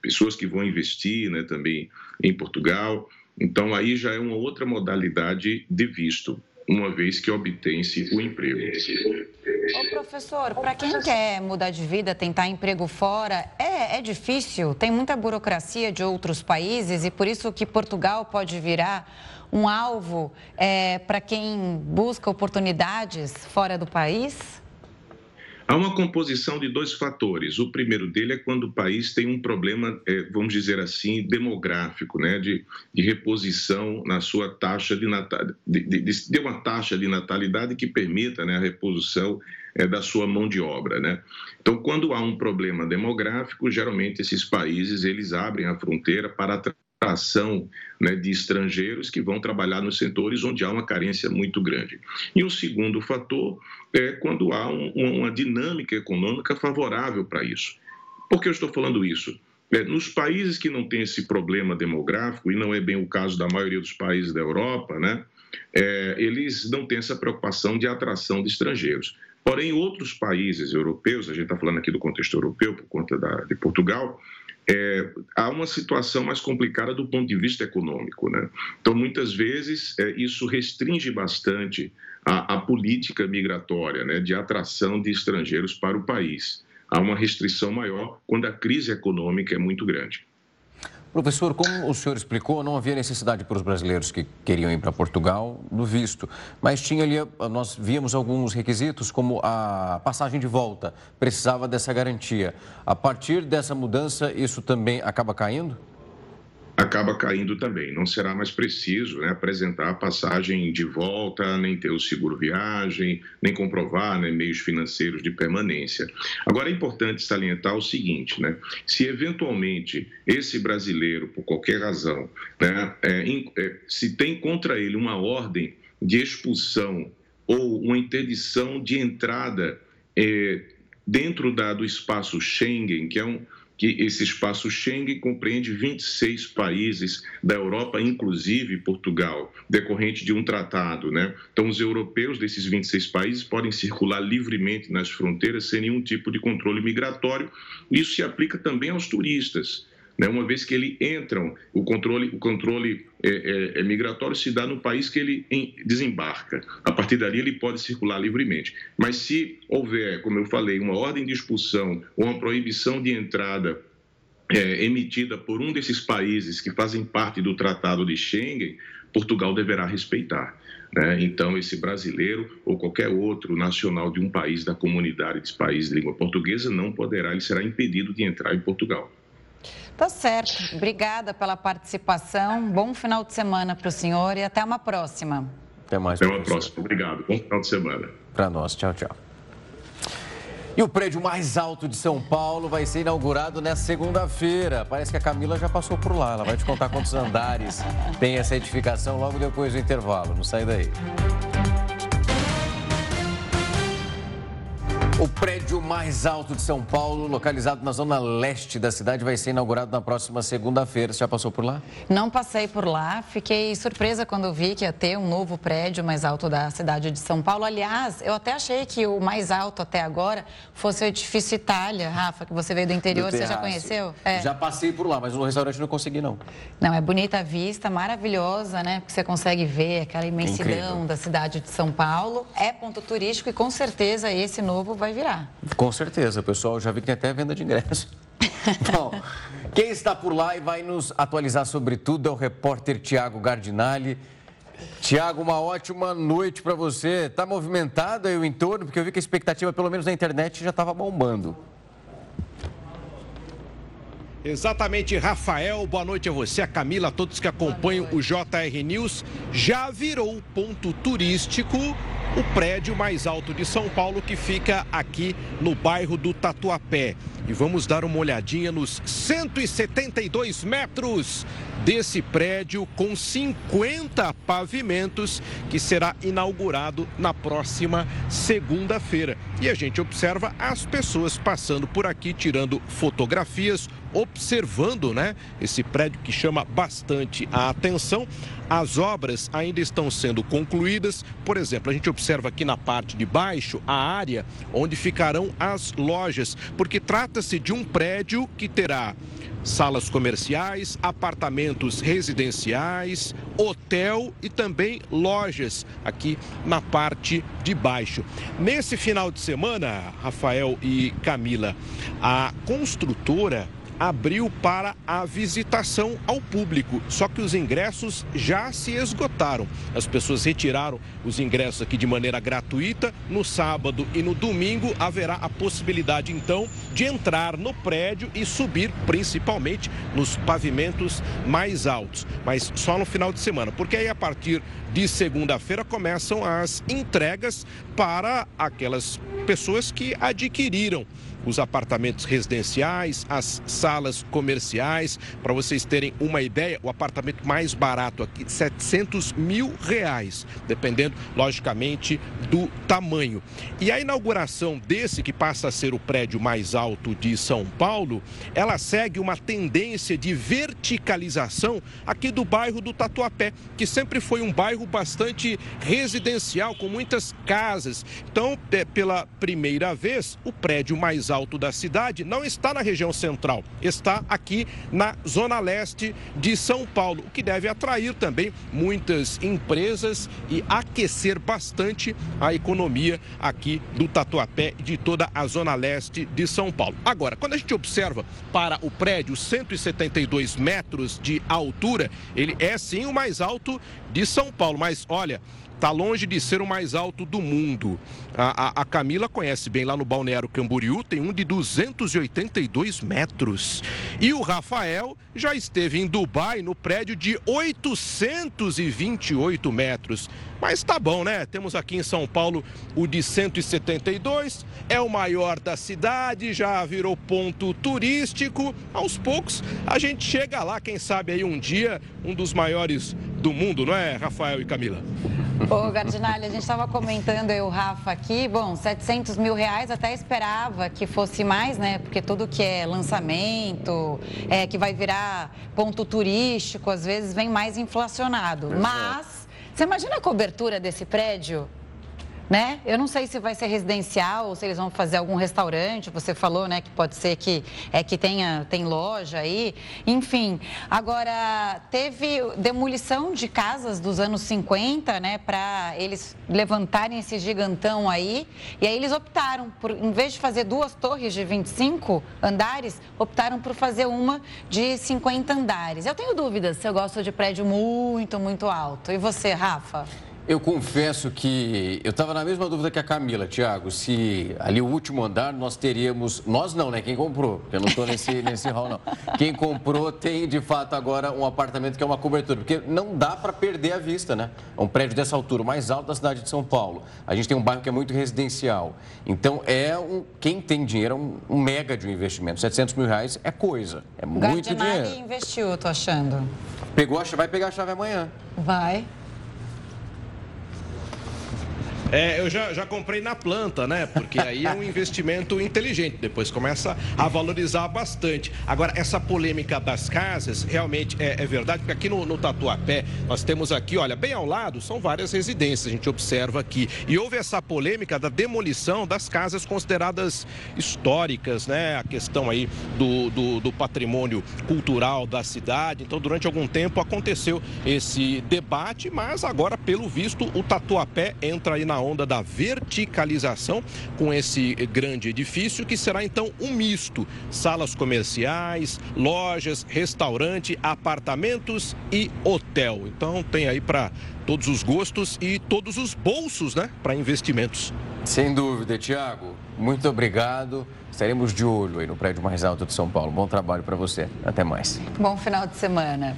pessoas que vão investir né, também em Portugal. Então, aí já é uma outra modalidade de visto, uma vez que obtém-se o emprego.
Ô, professor, para quem quer mudar de vida, tentar emprego fora, é, é difícil? Tem muita burocracia de outros países e por isso que Portugal pode virar um alvo é, para quem busca oportunidades fora do país?
Há uma composição de dois fatores. O primeiro dele é quando o país tem um problema, é, vamos dizer assim, demográfico, né? de, de reposição na sua taxa de natalidade, de, de, de, uma taxa de natalidade que permita né, a reposição é, da sua mão de obra. Né? Então, quando há um problema demográfico, geralmente esses países eles abrem a fronteira para atração né, de estrangeiros que vão trabalhar nos setores onde há uma carência muito grande. E o segundo fator é quando há um, uma dinâmica econômica favorável para isso. Por que eu estou falando isso? É, nos países que não têm esse problema demográfico, e não é bem o caso da maioria dos países da Europa, né, é, eles não têm essa preocupação de atração de estrangeiros. Porém, outros países europeus, a gente está falando aqui do contexto europeu por conta da, de Portugal, é, há uma situação mais complicada do ponto de vista econômico. Né? Então, muitas vezes, é, isso restringe bastante a, a política migratória né, de atração de estrangeiros para o país. Há uma restrição maior quando a crise econômica é muito grande.
Professor, como o senhor explicou, não havia necessidade para os brasileiros que queriam ir para Portugal do visto, mas tinha ali, nós víamos alguns requisitos, como a passagem de volta, precisava dessa garantia. A partir dessa mudança, isso também acaba caindo?
Acaba caindo também. Não será mais preciso né, apresentar a passagem de volta, nem ter o seguro viagem, nem comprovar né, meios financeiros de permanência. Agora é importante salientar o seguinte: né, se eventualmente esse brasileiro, por qualquer razão, né, é, é, se tem contra ele uma ordem de expulsão ou uma interdição de entrada é, dentro da, do espaço Schengen, que é um, que esse espaço Schengen compreende 26 países da Europa, inclusive Portugal, decorrente de um tratado. Né? Então, os europeus desses 26 países podem circular livremente nas fronteiras sem nenhum tipo de controle migratório. Isso se aplica também aos turistas né? uma vez que ele entram, o controle, o controle é, é, é, migratório se dá no país que ele em, desembarca. A partir dali ele pode circular livremente. Mas se houver, como eu falei, uma ordem de expulsão ou uma proibição de entrada é, emitida por um desses países que fazem parte do Tratado de Schengen, Portugal deverá respeitar. Né? Então, esse brasileiro ou qualquer outro nacional de um país da comunidade de países de língua portuguesa não poderá, ele será impedido de entrar em Portugal.
Tá certo. Obrigada pela participação. Bom final de semana para o senhor e até uma próxima.
Até mais. Até uma próxima. Obrigado. Bom final de semana.
Para nós. Tchau, tchau. E o prédio mais alto de São Paulo vai ser inaugurado nesta segunda-feira. Parece que a Camila já passou por lá. Ela vai te contar quantos andares tem essa edificação logo depois do intervalo. Não sai daí. O prédio mais alto de São Paulo, localizado na zona leste da cidade, vai ser inaugurado na próxima segunda-feira. Você já passou por lá?
Não passei por lá. Fiquei surpresa quando vi que ia ter um novo prédio mais alto da cidade de São Paulo. Aliás, eu até achei que o mais alto até agora fosse o edifício Itália, Rafa, que você veio do interior. Do você já conheceu?
É. Já passei por lá, mas no restaurante não consegui, não.
Não, é bonita a vista, maravilhosa, né? Porque você consegue ver aquela imensidão Incrível. da cidade de São Paulo. É ponto turístico e com certeza esse novo vai vai virar.
Com certeza, pessoal. Já vi que tem até venda de ingresso. Bom, quem está por lá e vai nos atualizar sobre tudo é o repórter Tiago Gardinali. Tiago, uma ótima noite para você. Está movimentado aí o entorno? Porque eu vi que a expectativa, pelo menos na internet, já estava bombando.
Exatamente, Rafael. Boa noite a você, a Camila, a todos que acompanham o JR News. Já virou ponto turístico o prédio mais alto de São Paulo, que fica aqui no bairro do Tatuapé. E vamos dar uma olhadinha nos 172 metros desse prédio com 50 pavimentos que será inaugurado na próxima segunda-feira. E a gente observa as pessoas passando por aqui tirando fotografias, observando, né, esse prédio que chama bastante a atenção. As obras ainda estão sendo concluídas. Por exemplo, a gente observa aqui na parte de baixo a área onde ficarão as lojas, porque trata-se de um prédio que terá salas comerciais, apartamentos residenciais, hotel e também lojas aqui na parte de baixo. Nesse final de semana, Rafael e Camila, a construtora abriu para a visitação ao público, só que os ingressos já se esgotaram. As pessoas retiraram os ingressos aqui de maneira gratuita. No sábado e no domingo haverá a possibilidade então de entrar no prédio e subir principalmente nos pavimentos mais altos, mas só no final de semana, porque aí a partir de segunda-feira começam as entregas para aquelas pessoas que adquiriram os apartamentos residenciais, as salas comerciais. Para vocês terem uma ideia, o apartamento mais barato aqui, 700 mil reais, dependendo, logicamente, do tamanho. E a inauguração desse, que passa a ser o prédio mais alto de São Paulo, ela segue uma tendência de verticalização aqui do bairro do Tatuapé, que sempre foi um bairro bastante residencial, com muitas casas. Então, é, pela primeira vez, o prédio mais alto alto da cidade não está na região central, está aqui na zona leste de São Paulo, o que deve atrair também muitas empresas e aquecer bastante a economia aqui do Tatuapé e de toda a zona leste de São Paulo. Agora, quando a gente observa para o prédio 172 metros de altura, ele é sim o mais alto de São Paulo, mas olha, Está longe de ser o mais alto do mundo. A, a, a, Camila conhece bem lá no Balneário Camboriú, tem um de 282 metros. E o Rafael já esteve em Dubai no prédio de 828 metros. Mas tá bom, né? Temos aqui em São Paulo o de 172, é o maior da cidade, já virou ponto turístico. Aos poucos a gente chega lá, quem sabe aí um dia, um dos maiores do mundo, não é, Rafael e Camila?
Ô, Gardinalho, a gente estava comentando, eu, Rafa, aqui, bom, 700 mil reais, até esperava que fosse mais, né? Porque tudo que é lançamento, é, que vai virar ponto turístico, às vezes vem mais inflacionado. Mas, você imagina a cobertura desse prédio? Né? Eu não sei se vai ser residencial ou se eles vão fazer algum restaurante. Você falou, né, que pode ser que é que tenha tem loja aí. Enfim, agora teve demolição de casas dos anos 50, né, para eles levantarem esse gigantão aí. E aí eles optaram por em vez de fazer duas torres de 25 andares, optaram por fazer uma de 50 andares. Eu tenho dúvidas se eu gosto de prédio muito, muito alto. E você, Rafa?
Eu confesso que eu estava na mesma dúvida que a Camila, Tiago, se ali o último andar nós teríamos. Nós não, né? Quem comprou, porque eu não estou nesse, nesse hall, não. Quem comprou tem de fato agora um apartamento que é uma cobertura, porque não dá para perder a vista, né? É um prédio dessa altura, o mais alto da cidade de São Paulo. A gente tem um bairro que é muito residencial. Então, é um. Quem tem dinheiro é um, um mega de um investimento. 700 mil reais é coisa, é muito dinheiro.
investiu, tô achando.
Pegou a, vai pegar a chave amanhã.
Vai.
É, eu já, já comprei na planta, né? Porque aí é um investimento inteligente. Depois começa a valorizar bastante. Agora, essa polêmica das casas, realmente é, é verdade, porque aqui no, no, Tatuapé, nós temos aqui, olha, bem ao lado, são várias residências, a gente observa aqui. E houve essa polêmica da demolição das casas consideradas históricas, né? A questão aí do, do, do patrimônio cultural da cidade. Então, durante algum tempo aconteceu esse debate, mas agora, pelo visto, o Tatuapé entra aí na na onda da verticalização com esse grande edifício, que será então um misto: salas comerciais, lojas, restaurante, apartamentos e hotel. Então tem aí para todos os gostos e todos os bolsos, né, para investimentos.
Sem dúvida, Tiago. Muito obrigado. Estaremos de olho aí no prédio mais alto de São Paulo. Bom trabalho para você. Até mais.
Bom final de semana.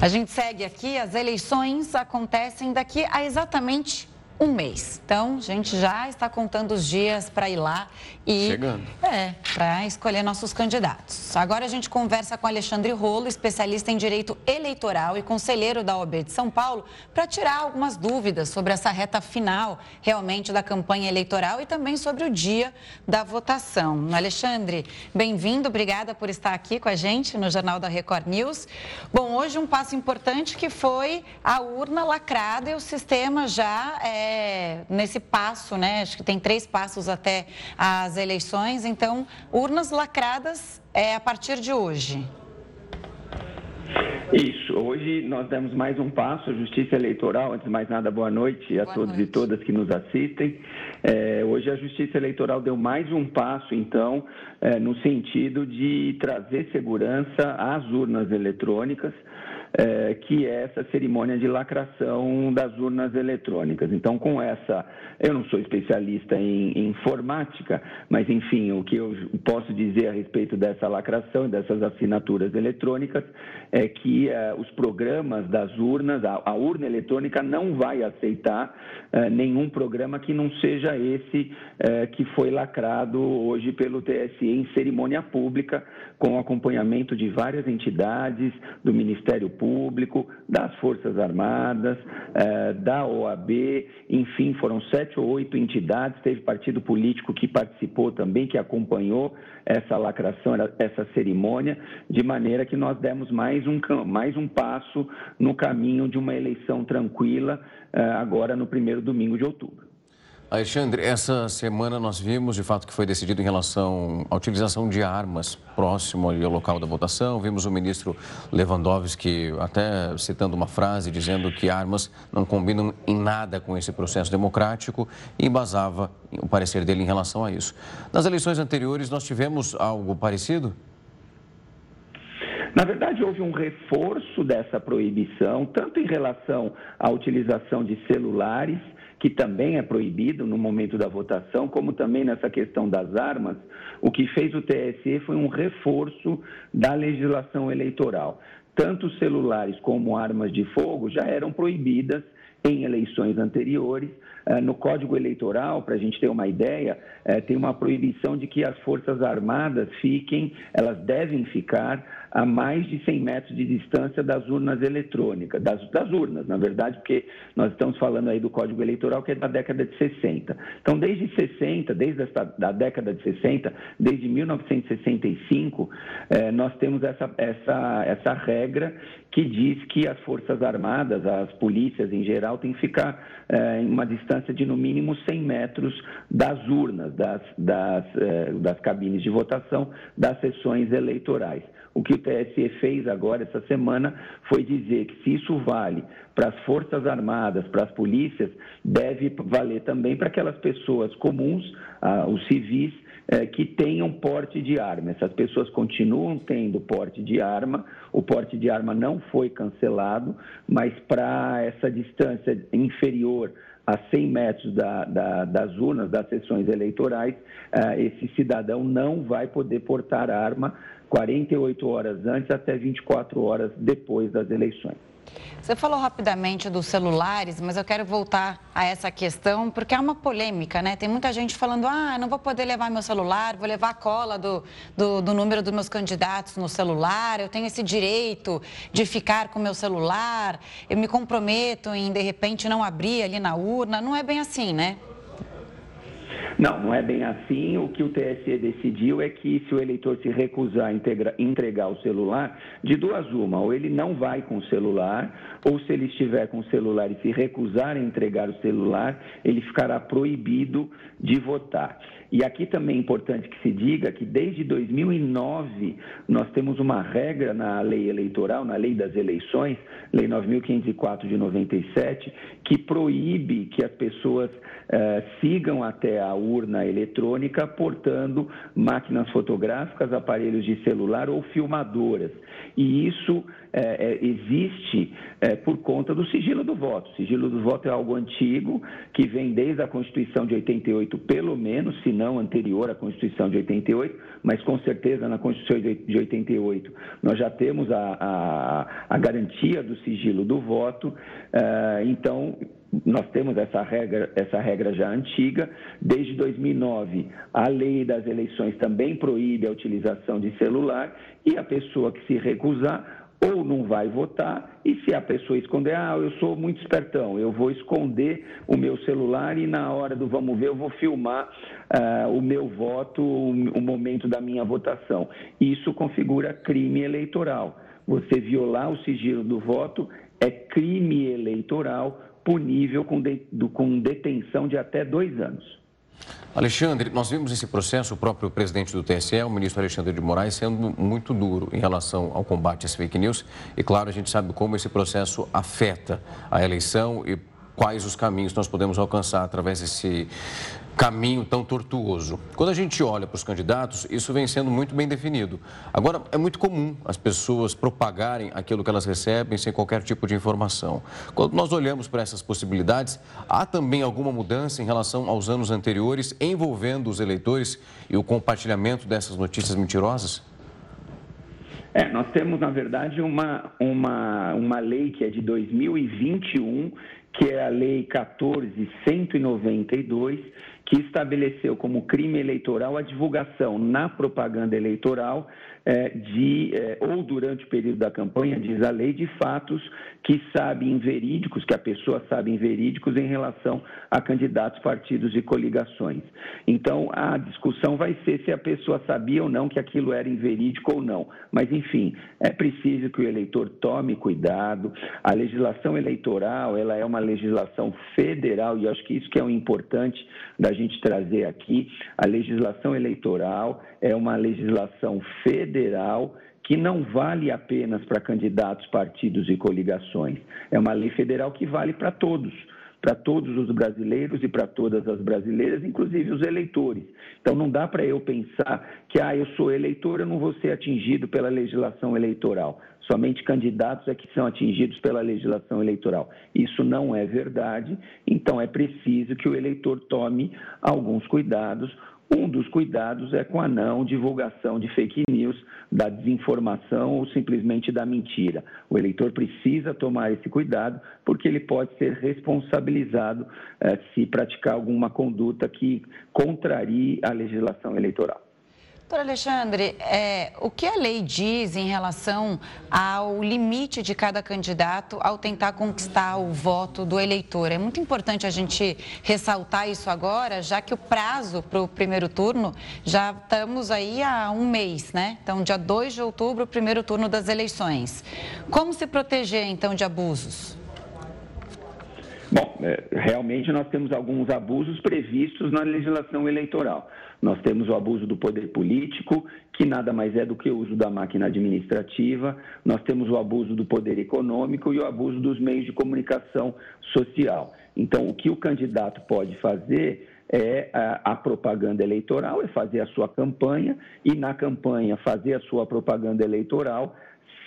A gente segue aqui, as eleições acontecem daqui a exatamente um mês. Então, a gente já está contando os dias para ir lá e
Chegando.
é para escolher nossos candidatos. Agora a gente conversa com Alexandre Rolo, especialista em direito eleitoral e conselheiro da OB de São Paulo, para tirar algumas dúvidas sobre essa reta final realmente da campanha eleitoral e também sobre o dia da votação. Alexandre, bem-vindo, obrigada por estar aqui com a gente no Jornal da Record News. Bom, hoje um passo importante que foi a urna lacrada e o sistema já é, é, nesse passo, né? Acho que tem três passos até as eleições. Então, urnas lacradas é a partir de hoje.
Isso. Hoje nós demos mais um passo, a Justiça Eleitoral. Antes de mais nada, boa noite a boa todos noite. e todas que nos assistem. É, hoje a Justiça Eleitoral deu mais um passo, então, é, no sentido de trazer segurança às urnas eletrônicas é, que é essa cerimônia de lacração das urnas eletrônicas. Então, com essa, eu não sou especialista em, em informática, mas enfim, o que eu posso dizer a respeito dessa lacração e dessas assinaturas eletrônicas é que é, os programas das urnas, a, a, urna eletrônica não vai aceitar é, nenhum programa que não seja esse é, que foi lacrado hoje pelo TSE em cerimônia pública, com acompanhamento de várias entidades, do Ministério Público Público, das Forças Armadas, eh, da OAB, enfim, foram sete ou oito entidades. Teve partido político que participou também, que acompanhou essa lacração, essa cerimônia, de maneira que nós demos mais um, mais um passo no caminho de uma eleição tranquila, eh, agora no primeiro domingo de outubro.
Alexandre, essa semana nós vimos de fato que foi decidido em relação à utilização de armas próximo ao local da votação. Vimos o ministro Lewandowski até citando uma frase dizendo que armas não combinam em nada com esse processo democrático e embasava o parecer dele em relação a isso. Nas eleições anteriores nós tivemos algo parecido?
Na verdade, houve um reforço dessa proibição, tanto em relação à utilização de celulares, que também é proibido no momento da votação, como também nessa questão das armas, o que fez o TSE foi um reforço da legislação eleitoral. Tanto celulares como armas de fogo já eram proibidas em eleições anteriores. Eh, no Código Eleitoral, para a gente ter uma ideia, eh, tem uma proibição de que as Forças Armadas fiquem, elas devem ficar a mais de 100 metros de distância das urnas eletrônicas, das, das, urnas, na verdade, porque nós estamos falando aí do Código Eleitoral que é da década de 60. Então, desde 60, desde essa, da década de 60, desde 1965, eh, nós temos essa, essa, essa regra que diz que as Forças Armadas, as polícias em geral, têm que ficar em uma distância de no mínimo 100 metros das urnas, das, das, eh, das cabines de votação, das sessões eleitorais. O que o TSE fez agora, essa semana, foi dizer que se isso vale para as Forças Armadas, para as polícias, deve valer também para aquelas pessoas comuns, ah, os civis, eh, que tenham porte de arma. Essas pessoas continuam tendo porte de arma, o porte de arma não foi cancelado, mas para essa distância inferior a 100 metros da, da, das urnas, das sessões eleitorais, uh, esse cidadão não vai poder portar arma 48 horas antes até 24 horas depois das eleições.
Você falou rapidamente dos celulares, mas eu quero voltar a essa questão, porque é uma polêmica, né? Tem muita gente falando, ah, não vou poder levar meu celular, vou levar a cola do, do, do número dos meus candidatos no celular, eu tenho esse direito de ficar com meu celular, eu me comprometo em, de repente, não abrir ali na urna. Não é bem assim, né?
Não, não é bem assim. O que o TSE decidiu é que se o eleitor se recusar a entregar o celular, de duas uma, ou ele não vai com o celular, ou se ele estiver com o celular e se recusar a entregar o celular, ele ficará proibido de votar. E aqui também é importante que se diga que desde 2009 nós temos uma regra na lei eleitoral, na lei das eleições, lei 9.504 de 97, que proíbe que as pessoas eh, sigam até a urna eletrônica portando máquinas fotográficas, aparelhos de celular ou filmadoras. E isso é, é, existe é, por conta do sigilo do voto. O sigilo do voto é algo antigo, que vem desde a Constituição de 88, pelo menos, se não anterior à Constituição de 88, mas com certeza na Constituição de 88 nós já temos a, a, a garantia do sigilo do voto. É, então, nós temos essa regra, essa regra já antiga. Desde 2009, a lei das eleições também proíbe a utilização de celular e a pessoa que se recusar ou não vai votar, e se a pessoa esconder, ah, eu sou muito espertão, eu vou esconder o meu celular e na hora do vamos ver eu vou filmar uh, o meu voto, o momento da minha votação. Isso configura crime eleitoral. Você violar o sigilo do voto é crime eleitoral punível com, de, com detenção de até dois anos.
Alexandre, nós vimos esse processo, o próprio presidente do TSE, o ministro Alexandre de Moraes, sendo muito duro em relação ao combate às fake news. E, claro, a gente sabe como esse processo afeta a eleição e quais os caminhos nós podemos alcançar através desse caminho tão tortuoso. Quando a gente olha para os candidatos, isso vem sendo muito bem definido. Agora, é muito comum as pessoas propagarem aquilo que elas recebem sem qualquer tipo de informação. Quando nós olhamos para essas possibilidades, há também alguma mudança em relação aos anos anteriores envolvendo os eleitores e o compartilhamento dessas notícias mentirosas?
É, nós temos, na verdade, uma, uma, uma lei que é de 2021, que é a Lei 14.192, que estabeleceu como crime eleitoral a divulgação na propaganda eleitoral é, de, é, ou durante o período da campanha, diz a lei, de fatos que sabem verídicos, que a pessoa sabe verídicos em relação a candidatos, partidos e coligações. Então, a discussão vai ser se a pessoa sabia ou não que aquilo era inverídico ou não. Mas, enfim, é preciso que o eleitor tome cuidado. A legislação eleitoral, ela é uma legislação federal, e acho que isso que é o importante da gente trazer aqui. A legislação eleitoral é uma legislação federal que não vale apenas para candidatos, partidos e coligações. É uma lei federal que vale para todos para todos os brasileiros e para todas as brasileiras, inclusive os eleitores. Então não dá para eu pensar que ah, eu sou eleitor, eu não vou ser atingido pela legislação eleitoral. Somente candidatos é que são atingidos pela legislação eleitoral. Isso não é verdade, então é preciso que o eleitor tome alguns cuidados. Um dos cuidados é com a não divulgação de fake news, da desinformação ou simplesmente da mentira. O eleitor precisa tomar esse cuidado porque ele pode ser responsabilizado eh, se praticar alguma conduta que contrarie a legislação eleitoral.
Doutor Alexandre, é, o que a lei diz em relação ao limite de cada candidato ao tentar conquistar o voto do eleitor? É muito importante a gente ressaltar isso agora, já que o prazo para o primeiro turno já estamos aí há um mês, né? Então, dia 2 de outubro, primeiro turno das eleições. Como se proteger, então, de abusos?
Bom, é, realmente nós temos alguns abusos previstos na legislação eleitoral. Nós temos o abuso do poder político, que nada mais é do que o uso da máquina administrativa, nós temos o abuso do poder econômico e o abuso dos meios de comunicação social. Então, o que o candidato pode fazer é a, a, propaganda eleitoral, é fazer a sua campanha e, na campanha, fazer a sua propaganda eleitoral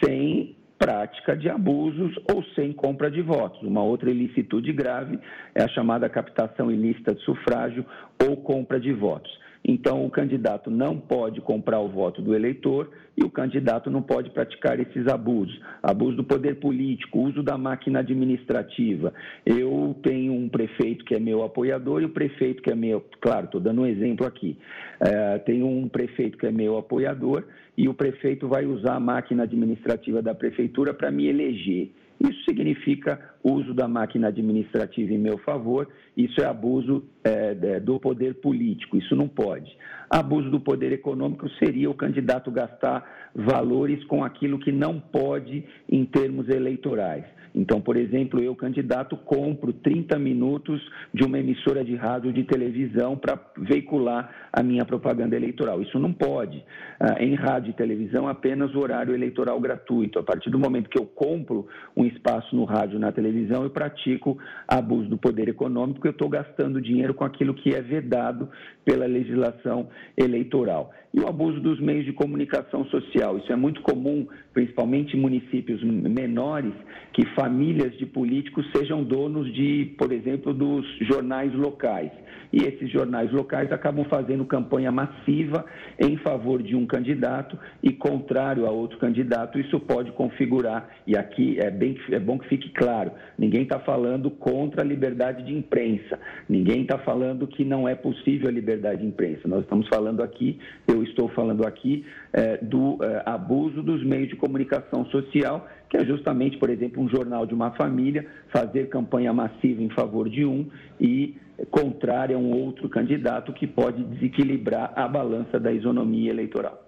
sem prática de abusos ou sem compra de votos. Uma outra ilicitude grave é a chamada captação ilícita de sufrágio ou compra de votos. Então, o candidato não pode comprar o voto do eleitor e o candidato não pode praticar esses abusos. Abuso do poder político, uso da máquina administrativa. Eu tenho um prefeito que é meu apoiador e o prefeito que é meu. Claro, estou dando um exemplo aqui. É, tenho um prefeito que é meu apoiador e o prefeito vai usar a máquina administrativa da prefeitura para me eleger. Isso significa uso da máquina administrativa em meu favor, isso é abuso é, do poder político, isso não pode. Abuso do poder econômico seria o candidato gastar valores com aquilo que não pode em termos eleitorais. Então, por exemplo, eu, candidato, compro 30 minutos de uma emissora de rádio de televisão para veicular a minha propaganda eleitoral. Isso não pode. Ah, em rádio e televisão, apenas o horário eleitoral gratuito. A partir do momento que eu compro um espaço no rádio na televisão, eu pratico abuso do poder econômico, eu estou gastando dinheiro com aquilo que é vedado pela legislação eleitoral. E o abuso dos meios de comunicação social. Isso é muito comum, principalmente em municípios menores, que famílias de políticos sejam donos de, por exemplo, dos jornais locais. E esses jornais locais acabam fazendo campanha massiva em favor de um candidato e contrário a outro candidato. Isso pode configurar, e aqui é, bem, é bom que fique claro: ninguém está falando contra a liberdade de imprensa, ninguém está falando que não é possível a liberdade de imprensa. Nós estamos falando aqui, eu estou falando aqui, é, do é, abuso dos meios de comunicação social que é justamente, por exemplo, um jornal de uma família fazer campanha massiva em favor de um e contrária a um outro candidato que pode desequilibrar a balança da isonomia eleitoral.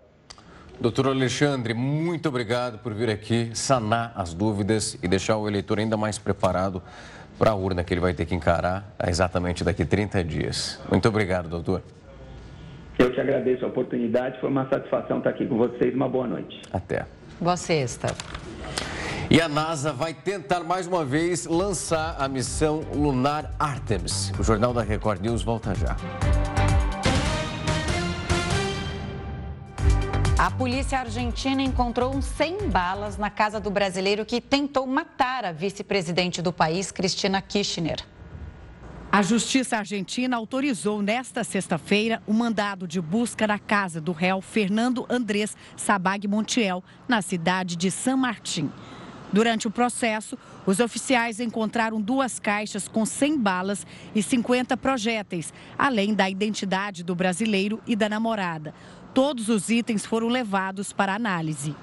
Doutor Alexandre, muito obrigado por vir aqui sanar as dúvidas e deixar o eleitor ainda mais preparado para a urna que ele vai ter que encarar exatamente daqui 30 dias. Muito obrigado, doutor.
Eu te agradeço a oportunidade, foi uma satisfação estar aqui com vocês. Uma boa noite.
Até.
Boa sexta.
E a NASA vai tentar mais uma vez lançar a missão lunar Artemis. O Jornal da Record News volta já.
A polícia argentina encontrou 100 balas na casa do brasileiro que tentou matar a vice-presidente do país, Cristina Kirchner.
A Justiça Argentina autorizou nesta sexta-feira o mandado de busca na casa do réu Fernando Andrés Sabag Montiel, na cidade de San Martín. Durante o processo, os oficiais encontraram duas caixas com 100 balas e 50 projéteis, além da identidade do brasileiro e da namorada. Todos os itens foram levados para análise.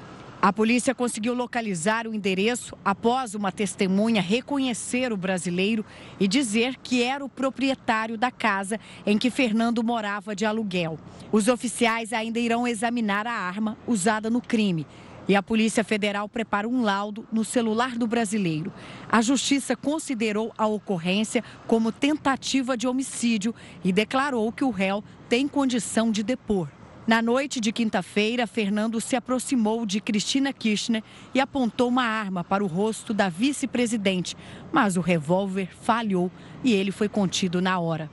A polícia conseguiu localizar o endereço após uma testemunha reconhecer o brasileiro e dizer que era o proprietário da casa em que Fernando morava de aluguel. Os oficiais ainda irão examinar a arma usada no crime e a Polícia Federal prepara um laudo no celular do brasileiro. A Justiça considerou a ocorrência como tentativa de homicídio e declarou que o réu tem condição de depor. Na noite de quinta-feira, Fernando se aproximou de Cristina Kirchner e apontou uma arma para o rosto da vice-presidente, mas o revólver falhou e ele foi contido na hora.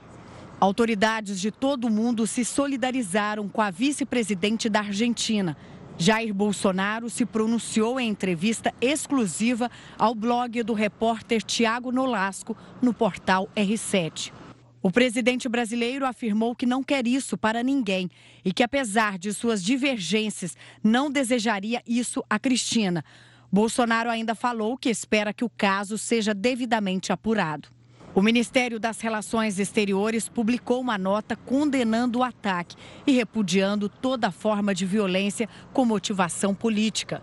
Autoridades de todo o mundo se solidarizaram com a vice-presidente da Argentina. Jair Bolsonaro se pronunciou em entrevista exclusiva ao blog do repórter Tiago Nolasco no portal R7. O presidente brasileiro afirmou que não quer isso para ninguém e que, apesar de suas divergências, não desejaria isso a Cristina. Bolsonaro ainda falou que espera que o caso seja devidamente apurado. O Ministério das Relações Exteriores publicou uma nota condenando o ataque e repudiando toda forma de violência com motivação política.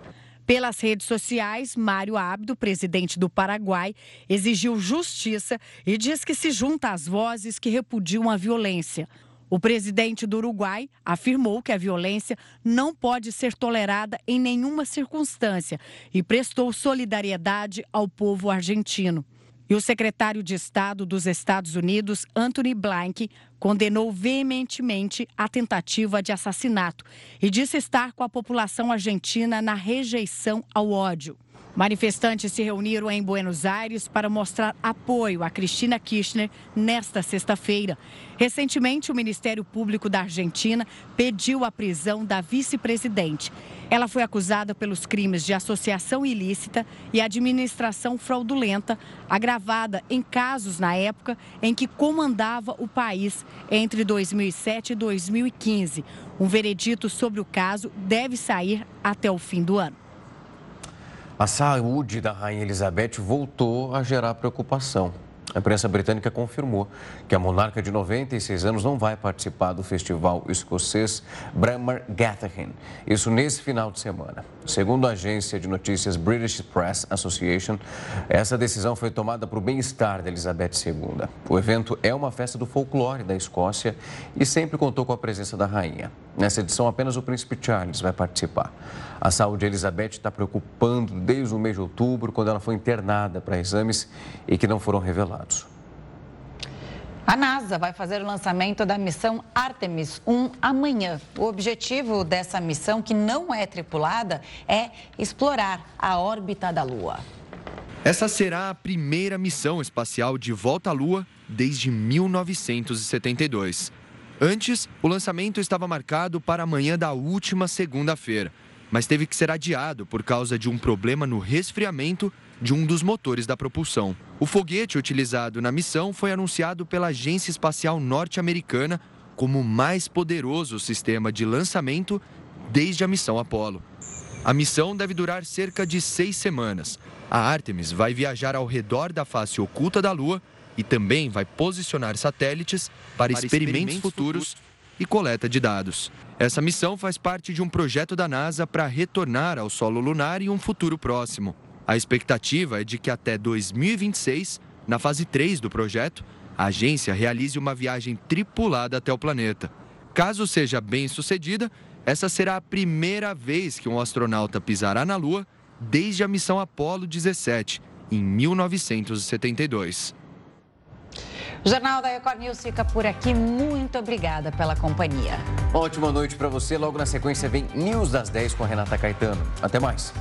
Pelas redes sociais, Mário Abdo, presidente do Paraguai, exigiu justiça e diz que se junta às vozes que repudiam a violência. O presidente do Uruguai afirmou que a violência não pode ser tolerada em nenhuma circunstância e prestou solidariedade ao povo argentino. E o secretário de Estado dos Estados Unidos, Anthony Blinken, condenou veementemente a tentativa de assassinato e disse estar com a população argentina na rejeição ao ódio. Manifestantes se reuniram em Buenos Aires para mostrar apoio a Cristina Kirchner nesta sexta-feira. Recentemente, o Ministério Público da Argentina pediu a prisão da vice-presidente. Ela foi acusada pelos crimes de associação ilícita e administração fraudulenta, agravada em casos na época em que comandava o país entre 2007 e 2015. Um veredito sobre o caso deve sair até o fim do ano.
A saúde da Rainha Elizabeth voltou a gerar preocupação. A imprensa britânica confirmou que a monarca de 96 anos não vai participar do festival escocês Brammer Gathering, isso nesse final de semana. Segundo a agência de notícias British Press Association, essa decisão foi tomada para o bem-estar da Elizabeth II. O evento é uma festa do folclore da Escócia e sempre contou com a presença da rainha. Nessa edição, apenas o príncipe Charles vai participar. A saúde de Elizabeth está preocupando desde o mês de outubro, quando ela foi internada para exames e que não foram revelados.
A NASA vai fazer o lançamento da missão Artemis 1 amanhã. O objetivo dessa missão, que não é tripulada, é explorar a órbita da Lua.
Essa será a primeira missão espacial de volta à Lua desde 1972. Antes, o lançamento estava marcado para amanhã da última segunda-feira, mas teve que ser adiado por causa de um problema no resfriamento de um dos motores da propulsão. O foguete utilizado na missão foi anunciado pela Agência Espacial Norte-Americana como o mais poderoso sistema de lançamento desde a missão Apollo. A missão deve durar cerca de seis semanas. A Artemis vai viajar ao redor da face oculta da Lua e também vai posicionar satélites para, para experimentos, experimentos futuros, futuros e coleta de dados. Essa missão faz parte de um projeto da NASA para retornar ao solo lunar em um futuro próximo. A expectativa é de que até 2026, na fase 3 do projeto, a agência realize uma viagem tripulada até o planeta. Caso seja bem sucedida, essa será a primeira vez que um astronauta pisará na Lua desde a missão Apollo 17, em 1972.
O Jornal da Record News fica por aqui. Muito obrigada pela companhia.
Ótima noite para você. Logo na sequência vem News das 10 com a Renata Caetano. Até mais.